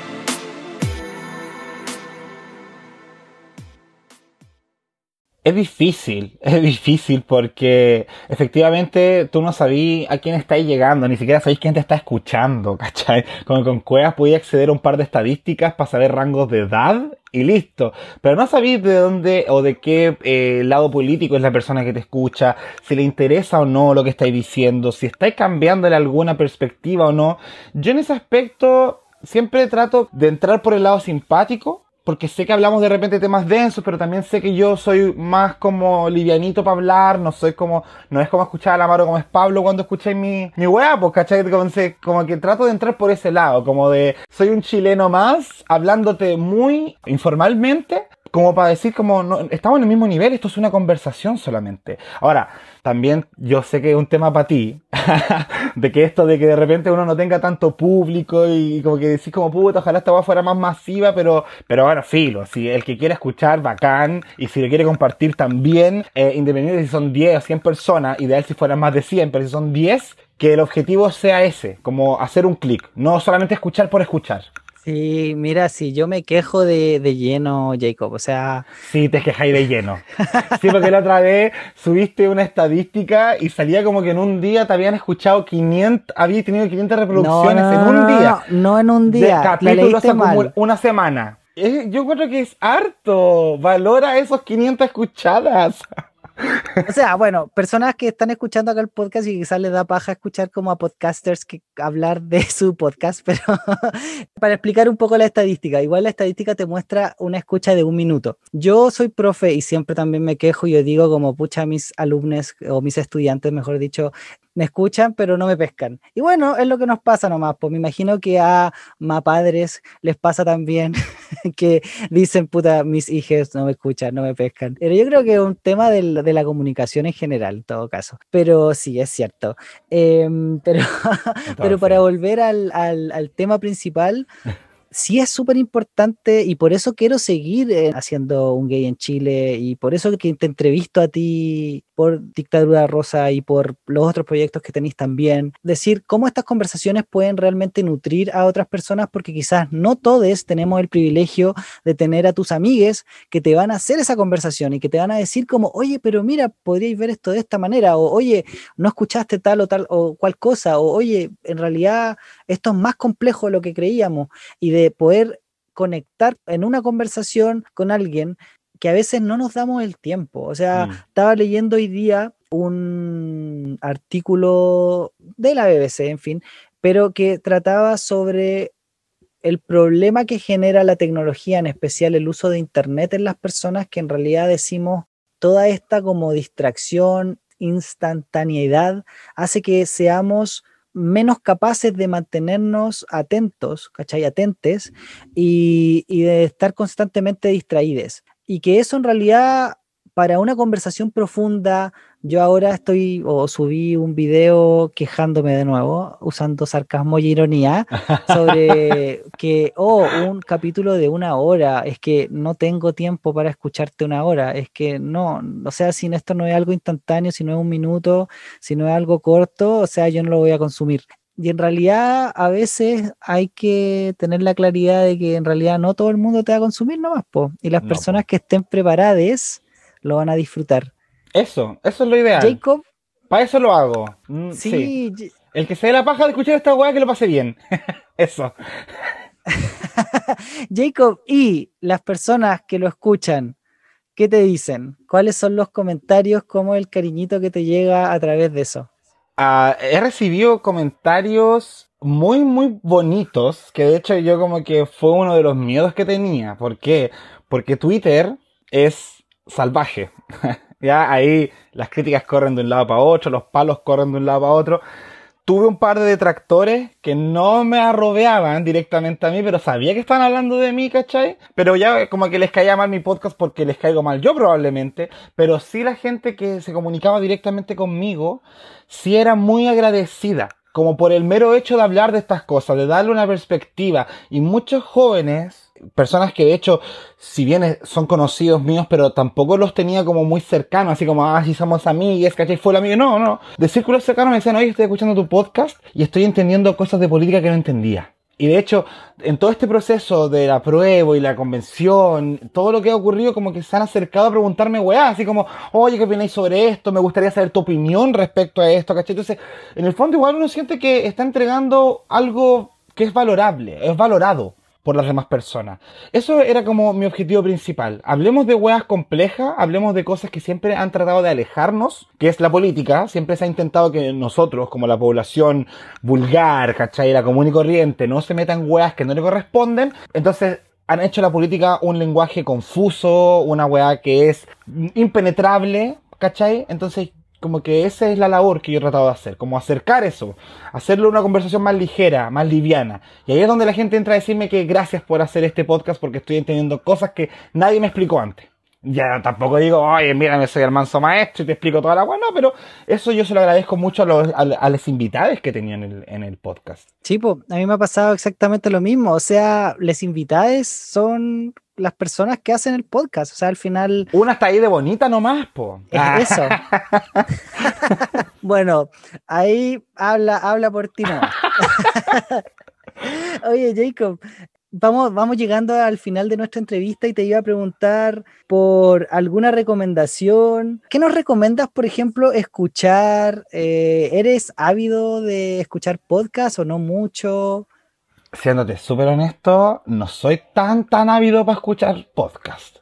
Speaker 1: Es difícil, es difícil porque efectivamente tú no sabías a quién estáis llegando, ni siquiera sabéis quién te está escuchando, ¿cachai? Como con Cuevas podía acceder a un par de estadísticas para saber rangos de edad y listo. Pero no sabéis de dónde o de qué eh, lado político es la persona que te escucha, si le interesa o no lo que estáis diciendo, si estáis cambiándole alguna perspectiva o no. Yo en ese aspecto siempre trato de entrar por el lado simpático porque sé que hablamos de repente temas densos, pero también sé que yo soy más como livianito para hablar, no soy como, no es como escuchar a la Amaro como es Pablo cuando escucháis mi, mi weá, pues, ¿cachai? Como, como que trato de entrar por ese lado, como de, soy un chileno más, hablándote muy informalmente, como para decir como no, estamos en el mismo nivel, esto es una conversación solamente. Ahora, también yo sé que es un tema para ti, de que esto de que de repente uno no tenga tanto público y como que decís como puta, ojalá esta va fuera más masiva, pero, pero bueno, filo, si el que quiere escuchar, bacán, y si lo quiere compartir también, eh, independiente si son 10 o 100 personas, ideal si fueran más de 100, pero si son 10, que el objetivo sea ese, como hacer un clic, no solamente escuchar por escuchar.
Speaker 2: Sí, mira, si yo me quejo de, lleno, Jacob, o sea...
Speaker 1: Sí, te quejáis de lleno. Sí, porque la otra vez subiste una estadística y salía como que en un día te habían escuchado 500, había tenido 500 reproducciones en un día.
Speaker 2: No, en un día. De
Speaker 1: capítulos una semana. Yo creo que es harto. Valora esos 500 escuchadas.
Speaker 2: O sea, bueno, personas que están escuchando acá el podcast y quizás les da paja escuchar como a podcasters que hablar de su podcast, pero para explicar un poco la estadística, igual la estadística te muestra una escucha de un minuto. Yo soy profe y siempre también me quejo y yo digo como pucha mis alumnos o mis estudiantes, mejor dicho, me escuchan, pero no me pescan. Y bueno, es lo que nos pasa nomás, pues me imagino que a padres les pasa también que dicen, puta, mis hijos no me escuchan, no me pescan. Pero yo creo que es un tema de la comunicación en general, en todo caso. Pero sí, es cierto. Em, pero, pero para volver al, al tema principal, sí es súper importante y por eso quiero seguir eh, haciendo un gay en Chile y por eso que te entrevisto a ti por Dictadura Rosa y por los otros proyectos que tenéis también. Decir cómo estas conversaciones pueden realmente nutrir a otras personas porque quizás no todos tenemos el privilegio de tener a tus amigues que te van a hacer esa conversación y que te van a decir como, oye, pero mira, podríais ver esto de esta manera o oye, no escuchaste tal o tal o cual cosa o oye, en realidad esto es más complejo de lo que creíamos y de poder conectar en una conversación con alguien que a veces no nos damos el tiempo. O sea, mm. estaba leyendo hoy día un artículo de la BBC, en fin, pero que trataba sobre el problema que genera la tecnología, en especial el uso de Internet en las personas, que en realidad decimos toda esta como distracción, instantaneidad, hace que seamos menos capaces de mantenernos atentos, ¿cachai? Atentes y, y de estar constantemente distraídos y que eso en realidad para una conversación profunda, yo ahora estoy o subí un video quejándome de nuevo, usando sarcasmo y ironía, sobre que, oh, un capítulo de una hora, es que no tengo tiempo para escucharte una hora, es que no, o sea, si esto no es algo instantáneo, si no es un minuto, si no es algo corto, o sea, yo no lo voy a consumir. Y en realidad a veces hay que tener la claridad de que en realidad no todo el mundo te va a consumir nomás, po. Y las personas que estén preparadas lo van a disfrutar.
Speaker 1: Eso, eso es lo ideal.
Speaker 2: Jacob.
Speaker 1: Para eso lo hago. Mm, sí. El que se dé la paja de escuchar esta weá que lo pase bien. eso.
Speaker 2: Jacob, y las personas que lo escuchan, ¿qué te dicen? ¿Cuáles son los comentarios? ¿Cómo el cariñito que te llega a través de eso?
Speaker 1: Ah, he recibido comentarios muy, muy bonitos, que de hecho yo como que fue uno de los miedos que tenía. ¿Por qué? Porque Twitter es salvaje. ya ahí las críticas corren de un lado para otro, los palos corren de un lado para otro. Tuve un par de detractores que no me arrobeaban directamente a mí, pero sabía que estaban hablando de mí, ¿cachai? Pero ya como que les caía mal mi podcast porque les caigo mal yo probablemente, pero sí la gente que se comunicaba directamente conmigo, sí era muy agradecida como por el mero hecho de hablar de estas cosas, de darle una perspectiva. Y muchos jóvenes personas que de hecho, si bien son conocidos míos, pero tampoco los tenía como muy cercanos, así como, ah, si somos amigos, ¿cachai? Fue el amigo. No, no. De círculos cercanos me decían, oye, estoy escuchando tu podcast y estoy entendiendo cosas de política que no entendía. Y de hecho, en todo este proceso de la prueba y la convención, todo lo que ha ocurrido, como que se han acercado a preguntarme, weá, así como, oye, ¿qué opináis sobre esto? Me gustaría saber tu opinión respecto a esto, ¿cachai? Entonces, en el fondo igual uno siente que está entregando algo que es valorable, es valorado por las demás personas. Eso era como mi objetivo principal. Hablemos de weas complejas, hablemos de cosas que siempre han tratado de alejarnos, que es la política. Siempre se ha intentado que nosotros, como la población vulgar, ¿cachai? La común y corriente, no se metan weas que no le corresponden. Entonces, han hecho la política un lenguaje confuso, una wea que es impenetrable, ¿cachai? Entonces como que esa es la labor que yo he tratado de hacer, como acercar eso, hacerlo una conversación más ligera, más liviana. Y ahí es donde la gente entra a decirme que gracias por hacer este podcast porque estoy entendiendo cosas que nadie me explicó antes. Ya tampoco digo, oye, mira, soy el manso maestro y te explico toda la agua, no, pero eso yo se lo agradezco mucho a los, a, los invitados que tenían en el, en el podcast.
Speaker 2: Sí, pues, a mí me ha pasado exactamente lo mismo. O sea, les invitados son las personas que hacen el podcast. O sea, al final.
Speaker 1: Una está ahí de bonita nomás, po.
Speaker 2: Es eso. bueno, ahí habla, habla por ti no. Oye, Jacob, vamos, vamos llegando al final de nuestra entrevista y te iba a preguntar por alguna recomendación. ¿Qué nos recomiendas, por ejemplo, escuchar? Eh, ¿Eres ávido de escuchar podcast o no mucho?
Speaker 1: Siéndote súper honesto, no soy tan, tan ávido para escuchar podcast.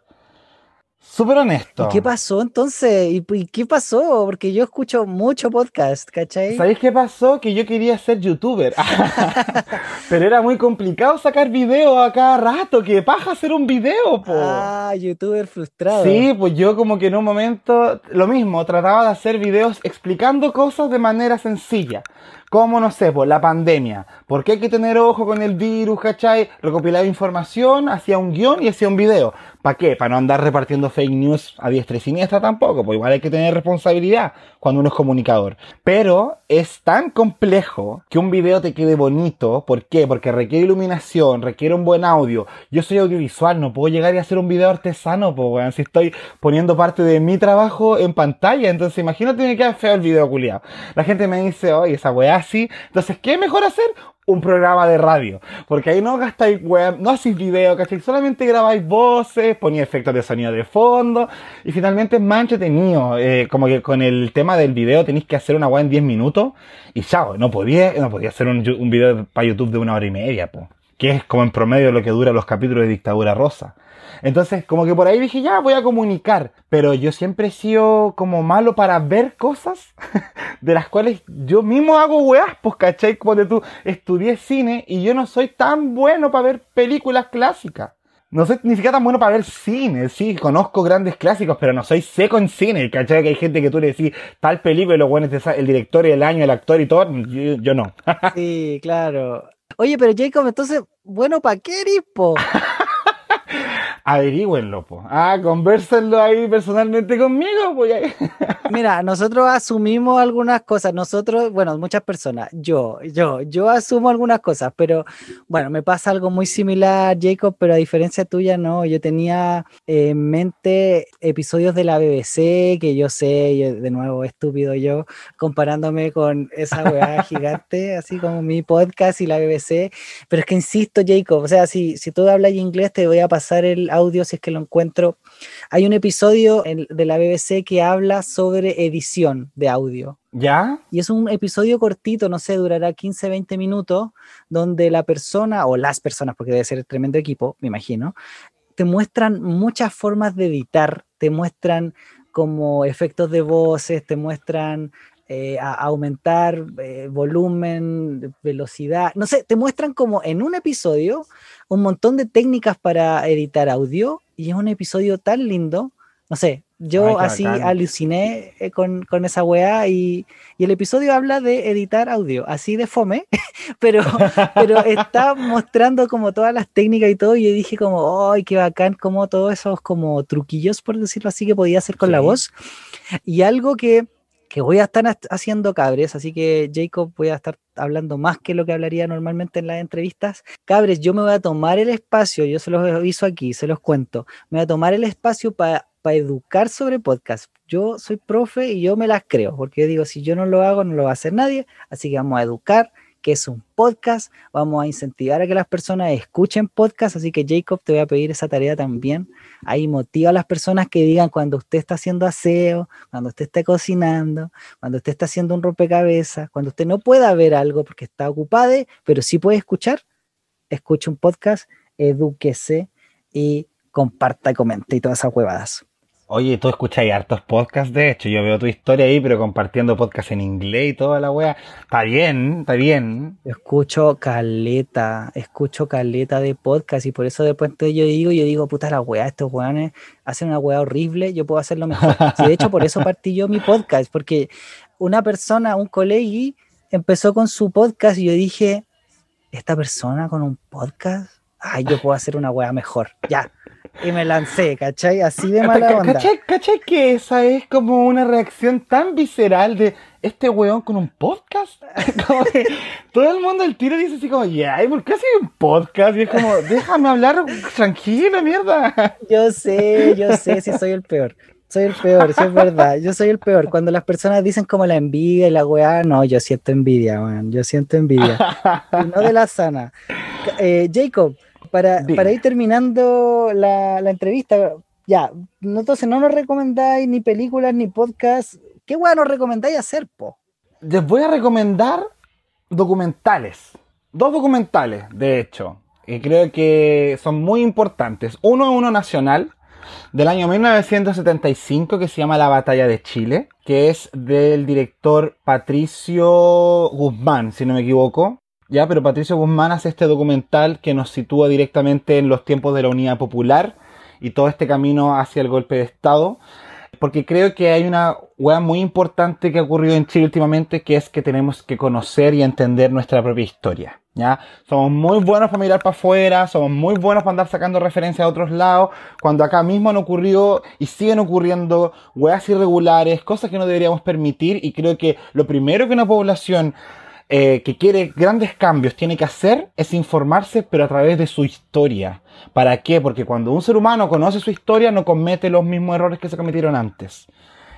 Speaker 1: Súper honesto.
Speaker 2: ¿Y qué pasó entonces? ¿Y, y qué pasó? Porque yo escucho mucho podcast, ¿cachai?
Speaker 1: ¿Sabéis qué pasó? Que yo quería ser youtuber. Pero era muy complicado sacar video a cada rato. Que paja hacer un video, po.
Speaker 2: Ah, youtuber frustrado.
Speaker 1: Sí, pues yo como que en un momento, lo mismo, trataba de hacer videos explicando cosas de manera sencilla. Como, no sé, pues la pandemia. ¿Por qué hay que tener ojo con el virus, cachai? Recopilaba información, hacía un guion y hacía un video. ¿Para qué? Para no andar repartiendo fake news a diestra y siniestra tampoco, pues igual hay que tener responsabilidad cuando uno es comunicador. Pero es tan complejo que un video te quede bonito. ¿Por qué? Porque requiere iluminación, requiere un buen audio. Yo soy audiovisual, no puedo llegar y hacer un video artesano, pues weón, si estoy poniendo parte de mi trabajo en pantalla. Entonces imagínate que queda feo el video culiado. La gente me dice, oye, esa weá así. Entonces, ¿qué mejor hacer? un programa de radio. Porque ahí no gastáis web, no hacéis video, ¿cachai? Solamente grabáis voces, ponéis efectos de sonido de fondo. Y finalmente es más entretenido. Eh, como que con el tema del video tenéis que hacer una web en 10 minutos. Y chao, no podía, no podía hacer un, un video para YouTube de una hora y media, po. Que es como en promedio lo que dura los capítulos de Dictadura Rosa. Entonces, como que por ahí dije, ya voy a comunicar. Pero yo siempre he sido como malo para ver cosas de las cuales yo mismo hago weas, pues, ¿cachai? Como de tú estudié cine y yo no soy tan bueno para ver películas clásicas. No soy ni siquiera tan bueno para ver cine, sí, conozco grandes clásicos, pero no soy seco en cine, ¿cachai? Que hay gente que tú le decís tal película y lo bueno es el director y el año, el actor y todo, yo, yo no.
Speaker 2: sí, claro. Oye, pero Jacob, entonces, bueno, ¿para qué eres, po?
Speaker 1: Averígüenlo, po. Ah, conversenlo ahí personalmente conmigo, pues.
Speaker 2: Mira, nosotros asumimos algunas cosas. Nosotros, bueno, muchas personas. Yo, yo, yo asumo algunas cosas, pero bueno, me pasa algo muy similar, Jacob, pero a diferencia tuya, no. Yo tenía en mente episodios de la BBC, que yo sé, yo, de nuevo, estúpido yo, comparándome con esa weá gigante, así como mi podcast y la BBC. Pero es que insisto, Jacob, o sea, si, si tú hablas inglés, te voy a pasar el audio si es que lo encuentro. Hay un episodio en, de la BBC que habla sobre edición de audio.
Speaker 1: ¿Ya?
Speaker 2: Y es un episodio cortito, no sé, durará 15, 20 minutos, donde la persona, o las personas, porque debe ser tremendo equipo, me imagino, te muestran muchas formas de editar, te muestran como efectos de voces, te muestran eh, a aumentar eh, volumen, velocidad, no sé, te muestran como en un episodio un montón de técnicas para editar audio y es un episodio tan lindo, no sé, yo
Speaker 1: Ay,
Speaker 2: así
Speaker 1: bacán.
Speaker 2: aluciné eh, con, con esa weá y, y el episodio habla de editar audio, así de fome, pero, pero está mostrando como todas las técnicas y todo y yo dije como, ¡ay, qué bacán! Como todos esos como truquillos, por decirlo así, que podía hacer con la
Speaker 1: Sí.
Speaker 2: voz. Y algo que, que voy a estar ha- haciendo cabres, así que Jacob voy a estar hablando más que lo que hablaría normalmente en las entrevistas. Cabres, yo me voy a tomar el espacio, yo se los aviso aquí, se los cuento, me voy a tomar el espacio para educar sobre podcast. Yo soy profe y yo me las creo, porque digo, si yo no lo hago, no lo va a hacer nadie, así que vamos a educar que es un podcast, vamos a incentivar a que las personas escuchen podcast, así que Jacob, te voy a pedir esa tarea también. Ahí motiva a las personas que digan cuando usted está haciendo aseo, cuando usted está cocinando, cuando usted está haciendo un rompecabezas, cuando usted no pueda ver algo porque está ocupado, pero sí puede escuchar, escuche un podcast, edúquese y comparta y comente y todas esas huevadas.
Speaker 1: Oye, tú escuchas hartos podcasts, de hecho. Yo veo tu historia ahí, pero compartiendo podcasts en inglés y toda la wea. Está bien, está bien.
Speaker 2: Escucho caleta, escucho caleta de podcast y por eso después yo digo, yo digo, puta la weá, estos weones hacen una weá horrible, yo puedo hacerlo mejor. De hecho, por eso partí yo mi podcast, porque una persona, un colegui, empezó con su podcast y yo dije, esta persona con un podcast, ay, yo puedo hacer una weá mejor, ya. Y me lancé, ¿cachai? Así de mala onda.
Speaker 1: ¿Cachai, ¿Cachai que esa es como una reacción tan visceral de este weón con un podcast? Como que todo el mundo al tiro dice así como, ya, ¿y por qué hace un podcast? Y es como, déjame hablar tranquilo, mierda.
Speaker 2: Yo sé, yo sé si soy el peor. Soy el peor, sí es verdad. Yo soy el peor. Cuando las personas dicen como la envidia y la weá, no, yo siento envidia, man. Yo siento envidia. Y no de la sana. Eh, Jacob, para, para ir terminando la, la entrevista, ya, no, entonces no nos recomendáis ni películas ni podcasts. ¿Qué weá nos recomendáis hacer, po?
Speaker 1: Les voy a recomendar documentales. Dos documentales, de hecho, que creo que son muy importantes. Uno es uno nacional, del año 1975 que se llama La Batalla de Chile, que es del director Patricio Guzmán, si no me equivoco. Ya, pero Patricio Guzmán hace este documental que nos sitúa directamente en los tiempos de la Unidad Popular y todo este camino hacia el golpe de Estado. Porque creo que hay una hueá muy importante que ha ocurrido en Chile últimamente, que es que tenemos que conocer y entender nuestra propia historia. ¿Ya? Somos muy buenos para mirar para afuera, somos muy buenos para andar sacando referencias a otros lados, cuando acá mismo han ocurrido y siguen ocurriendo hueás irregulares, cosas que no deberíamos permitir, y creo que lo primero que una población eh, que quiere grandes cambios tiene que hacer es informarse, pero a través de su historia. ¿Para qué? Porque cuando un ser humano conoce su historia no comete los mismos errores que se cometieron antes.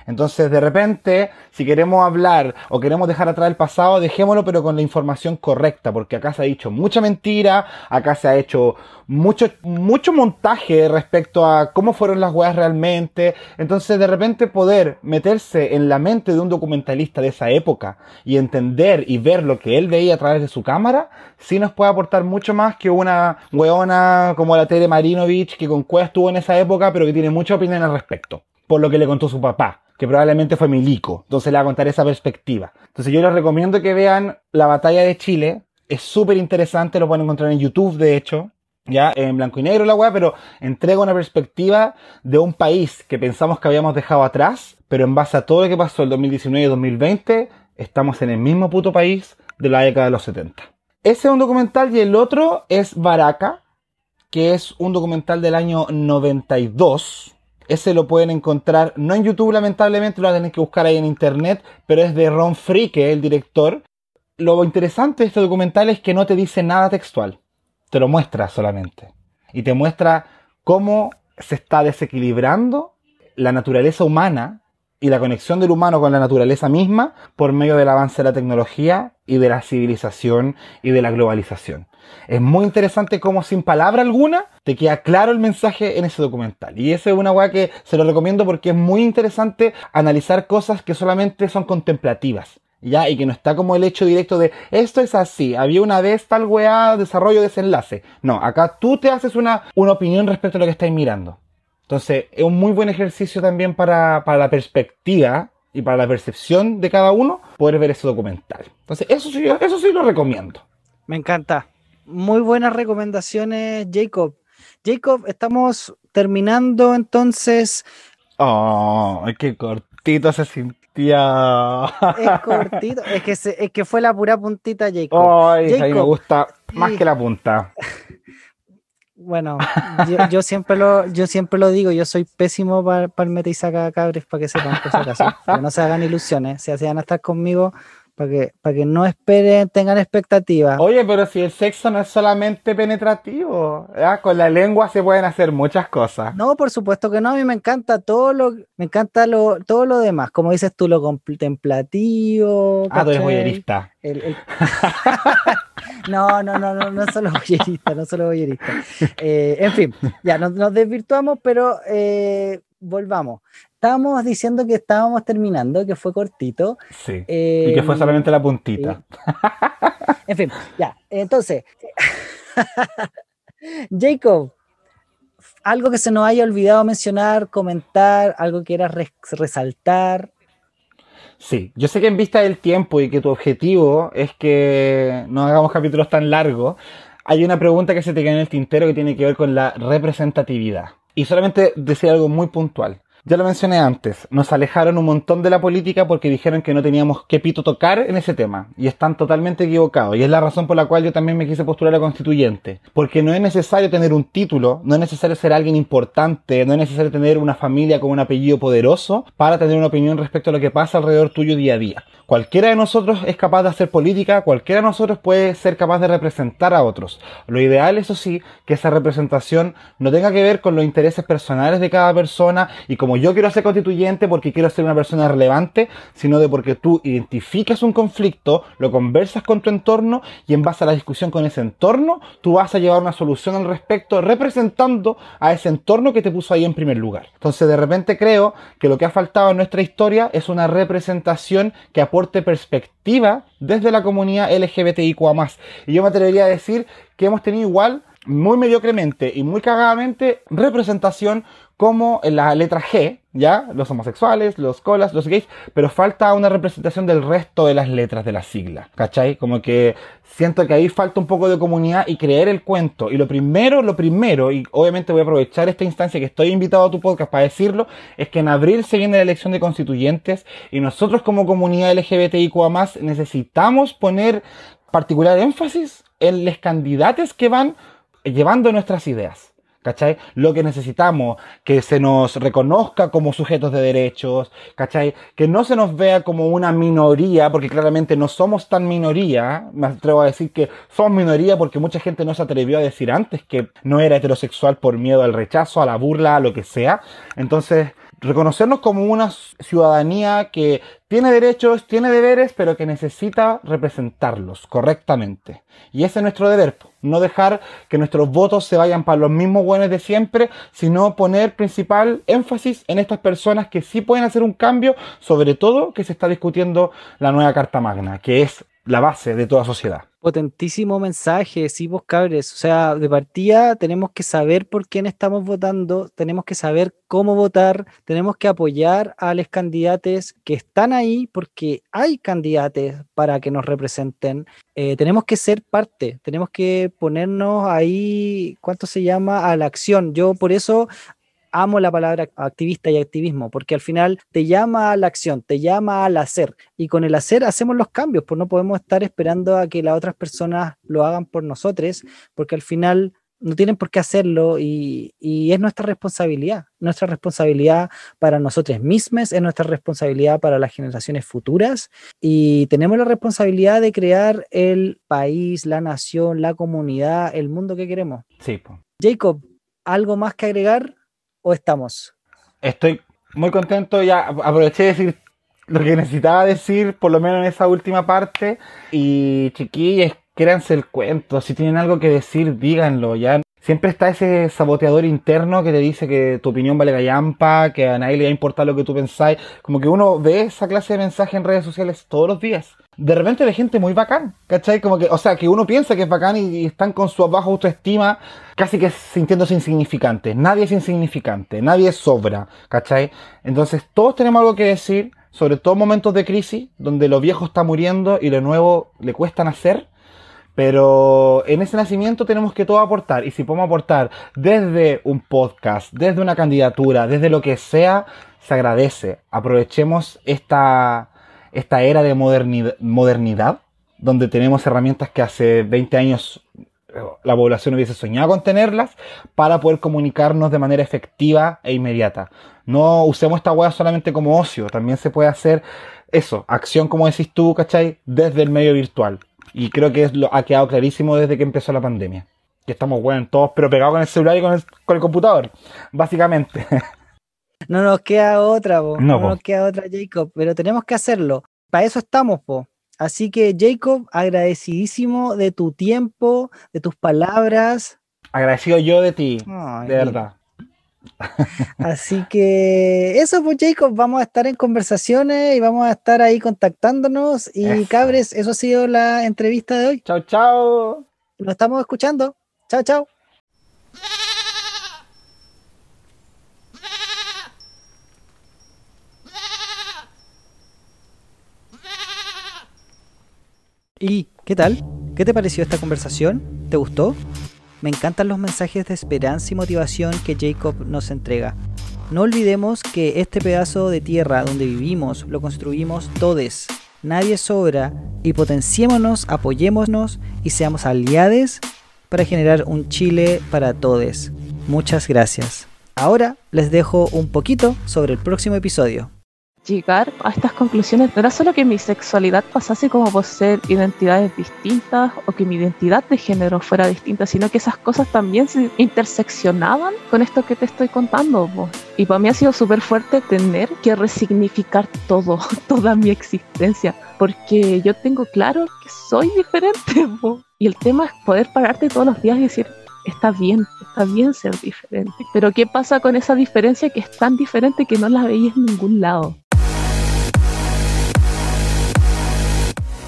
Speaker 1: Entonces, de repente, si queremos hablar o queremos dejar atrás el pasado, dejémoslo, pero con la información correcta, porque acá se ha dicho mucha mentira, acá se ha hecho mucho, mucho montaje respecto a cómo fueron las weas realmente. Entonces, de repente, poder meterse en la mente de un documentalista de esa época y entender y ver lo que él veía a través de su cámara, sí nos puede aportar mucho más que una weona como la Tere Marinovich, que con Cueva estuvo en esa época, pero que tiene mucha opinión al respecto, por lo que le contó su papá que probablemente fue milico. Entonces le va a contar esa perspectiva. Entonces yo les recomiendo que vean la batalla de Chile. Es súper interesante, lo pueden encontrar en YouTube, de hecho. Ya, en blanco y negro la weá, pero entrega una perspectiva de un país que pensamos que habíamos dejado atrás, pero en base a todo lo que pasó el 2019 y 2020, estamos en el mismo puto país de la década de los 70. Ese es un documental y el otro es Baraka, que es un documental del año 92 ese lo pueden encontrar, no en YouTube lamentablemente, lo tener que buscar ahí en internet, pero es de Ron Frike, el director. Lo interesante de este documental es que no te dice nada textual, te lo muestra solamente. Y te muestra cómo se está desequilibrando la naturaleza humana y la conexión del humano con la naturaleza misma por medio del avance de la tecnología y de la civilización y de la globalización. Es muy interesante cómo sin palabra alguna te queda claro el mensaje en ese documental. Y esa es una weá que se lo recomiendo porque es muy interesante analizar cosas que solamente son contemplativas. ¿Ya? Y que no está como el hecho directo de esto es así, había una vez tal weá, desarrollo, desenlace. No, acá tú te haces una, una opinión respecto a lo que estáis mirando. Entonces, es un muy buen ejercicio también para, para la perspectiva y para la percepción de cada uno poder ver ese documental. Entonces, eso sí, eso sí lo recomiendo.
Speaker 2: Me encanta. Muy buenas recomendaciones, Jacob. Jacob, estamos terminando entonces.
Speaker 1: Oh, qué cortito se sentía.
Speaker 2: Es cortito, es que, es que fue la pura puntita, Jacob.
Speaker 1: Ay, a mí me gusta más que la punta.
Speaker 2: Bueno, yo, siempre lo, yo siempre lo digo, yo soy pésimo para el meta y saca cabres para que sepan, por no se hagan ilusiones, si van a estar conmigo, para que, para que no esperen, tengan expectativas.
Speaker 1: Oye, pero si el sexo no es solamente penetrativo, con la lengua se pueden hacer muchas cosas.
Speaker 2: No, por supuesto que no, a mí me encanta todo lo, me encanta lo, todo lo demás, como dices tú, lo contemplativo.
Speaker 1: Ah, tú eres boyerista.
Speaker 2: no, no, no, no, no solo boyerista, no solo boyerista. Eh, en fin, ya nos, nos desvirtuamos, pero eh, volvamos estábamos diciendo que estábamos terminando, que fue cortito.
Speaker 1: Sí. y que fue solamente la puntita.
Speaker 2: En fin, ya. Entonces, Jacob, algo que se nos haya olvidado mencionar, comentar, algo que quieras resaltar.
Speaker 1: Sí, yo sé que en vista del tiempo y que tu objetivo es que no hagamos capítulos tan largos, hay una pregunta que se te queda en el tintero que tiene que ver con la representatividad. Y solamente decir algo muy puntual. Ya lo mencioné antes, nos alejaron un montón de la política porque dijeron que no teníamos que pito tocar en ese tema. Y están totalmente equivocados. Y es la razón por la cual yo también me quise postular a constituyente. Porque no es necesario tener un título, no es necesario ser alguien importante, no es necesario tener una familia con un apellido poderoso para tener una opinión respecto a lo que pasa alrededor tuyo día a día. Cualquiera de nosotros es capaz de hacer política, cualquiera de nosotros puede ser capaz de representar a otros. Lo ideal, eso sí, que esa representación no tenga que ver con los intereses personales de cada persona y como yo quiero ser constituyente porque quiero ser una persona relevante, sino de porque tú identificas un conflicto, lo conversas con tu entorno y en base a la discusión con ese entorno, tú vas a llevar una solución al respecto representando a ese entorno que te puso ahí en primer lugar. Entonces de repente creo que lo que ha faltado en nuestra historia es una representación que perspectiva desde la comunidad LGBTIQA+. Y yo me atrevería a decir que hemos tenido igual muy mediocremente y muy cagadamente representación como en la letra G, ¿ya? Los homosexuales, los colas, los gays, pero falta una representación del resto de las letras de la sigla, ¿cachai? Como que siento que ahí falta un poco de comunidad y creer el cuento. Y lo primero, lo primero, y obviamente voy a aprovechar esta instancia que estoy invitado a tu podcast para decirlo, es que en abril se viene la elección de constituyentes y nosotros como comunidad LGBTIQA+, necesitamos poner particular énfasis en los candidatos que van llevando nuestras ideas. ¿Cachai? Lo que necesitamos, que se nos reconozca como sujetos de derechos, ¿cachai? Que no se nos vea como una minoría, porque claramente no somos tan minoría, me atrevo a decir que somos minoría porque mucha gente no se atrevió a decir antes que no era heterosexual por miedo al rechazo, a la burla, a lo que sea. Entonces, reconocernos como una ciudadanía que tiene derechos, tiene deberes, pero que necesita representarlos correctamente. Y ese es nuestro deber, no dejar que nuestros votos se vayan para los mismos buenos de siempre, sino poner principal énfasis en estas personas que sí pueden hacer un cambio, sobre todo que se está discutiendo la nueva Carta Magna, que es la base de toda sociedad
Speaker 2: potentísimo mensaje, sí, vos cabres. O sea, de partida tenemos que saber por quién estamos votando, tenemos que saber cómo votar, tenemos que apoyar a los candidatos que están ahí porque hay candidatos para que nos representen. Eh, tenemos que ser parte, tenemos que ponernos ahí, ¿cuánto se llama? A la acción. Yo por eso amo la palabra activista y activismo, porque al final te llama a la acción, te llama al hacer, y con el hacer hacemos los cambios, pues no podemos estar esperando a que las otras personas lo hagan por nosotros, porque al final no tienen por qué hacerlo y, es nuestra responsabilidad, nuestra responsabilidad para nosotros mismos, es nuestra responsabilidad para las generaciones futuras y tenemos la responsabilidad de crear el país, la nación, la comunidad, el mundo que queremos.
Speaker 1: Sí.
Speaker 2: Jacob, ¿algo más que agregar? O estamos?
Speaker 1: Estoy muy contento, ya aproveché de decir lo que necesitaba decir, por lo menos en esa última parte. Y chiquillas, créanse el cuento, si tienen algo que decir, díganlo, ya. Siempre está ese saboteador interno que te dice que tu opinión vale gallampa, que a nadie le va a importar lo que tú pensáis. Como que uno ve esa clase de mensaje en redes sociales todos los días de repente de gente muy bacán, ¿cachai? Como que, o sea, que uno piensa que es bacán y, están con su baja autoestima, casi que sintiéndose insignificantes. Nadie es insignificante, nadie sobra, ¿cachai? Entonces, todos tenemos algo que decir, sobre todo momentos de crisis, donde lo viejo está muriendo y lo nuevo le cuesta nacer. Pero en ese nacimiento tenemos que todo aportar. Y si podemos aportar desde un podcast, desde una candidatura, desde lo que sea, se agradece. Aprovechemos esta, esta era de modernidad, donde tenemos herramientas que hace 20 años eh, la población hubiese soñado con tenerlas para poder comunicarnos de manera efectiva e inmediata. No usemos esta web solamente como ocio, también se puede hacer eso, acción como decís tú, ¿cachai? Desde el medio virtual. Y creo que es lo, ha quedado clarísimo desde que empezó la pandemia. Que estamos, bueno, todos pero pegados con el celular y con el, con el computador, básicamente.
Speaker 2: No nos queda otra, No, nos queda otra, Jacob, pero tenemos que hacerlo. Para eso estamos, po. Así que, Jacob, agradecidísimo de tu tiempo, de tus palabras.
Speaker 1: Agradecido yo de ti, de verdad.
Speaker 2: Así que eso, pues Jacob, vamos a estar en conversaciones y vamos a estar ahí contactándonos. Y cabres, eso ha sido la entrevista de hoy.
Speaker 1: Chao, chao.
Speaker 2: Nos estamos escuchando. Chao, chao. ¿Y qué tal? ¿Qué te pareció esta conversación? ¿Te gustó? Me encantan los mensajes de esperanza y motivación que Jacob nos entrega. No olvidemos que este pedazo de tierra donde vivimos lo construimos todos. Nadie sobra y potenciémonos, apoyémonos y seamos aliados para generar un Chile para todos. Muchas gracias. Ahora les dejo un poquito sobre el próximo episodio
Speaker 4: llegar a estas conclusiones no era solo que mi sexualidad pasase como por ser identidades distintas o que mi identidad de género fuera distinta, sino que esas cosas también se interseccionaban con esto que te estoy contando. Y para mí ha sido súper fuerte tener que resignificar todo, toda mi existencia, porque yo tengo claro que soy diferente. Y el tema es poder pararte todos los días y decir, está bien, está bien ser diferente. Pero ¿qué pasa con esa diferencia que es tan diferente que no la veis en ningún lado?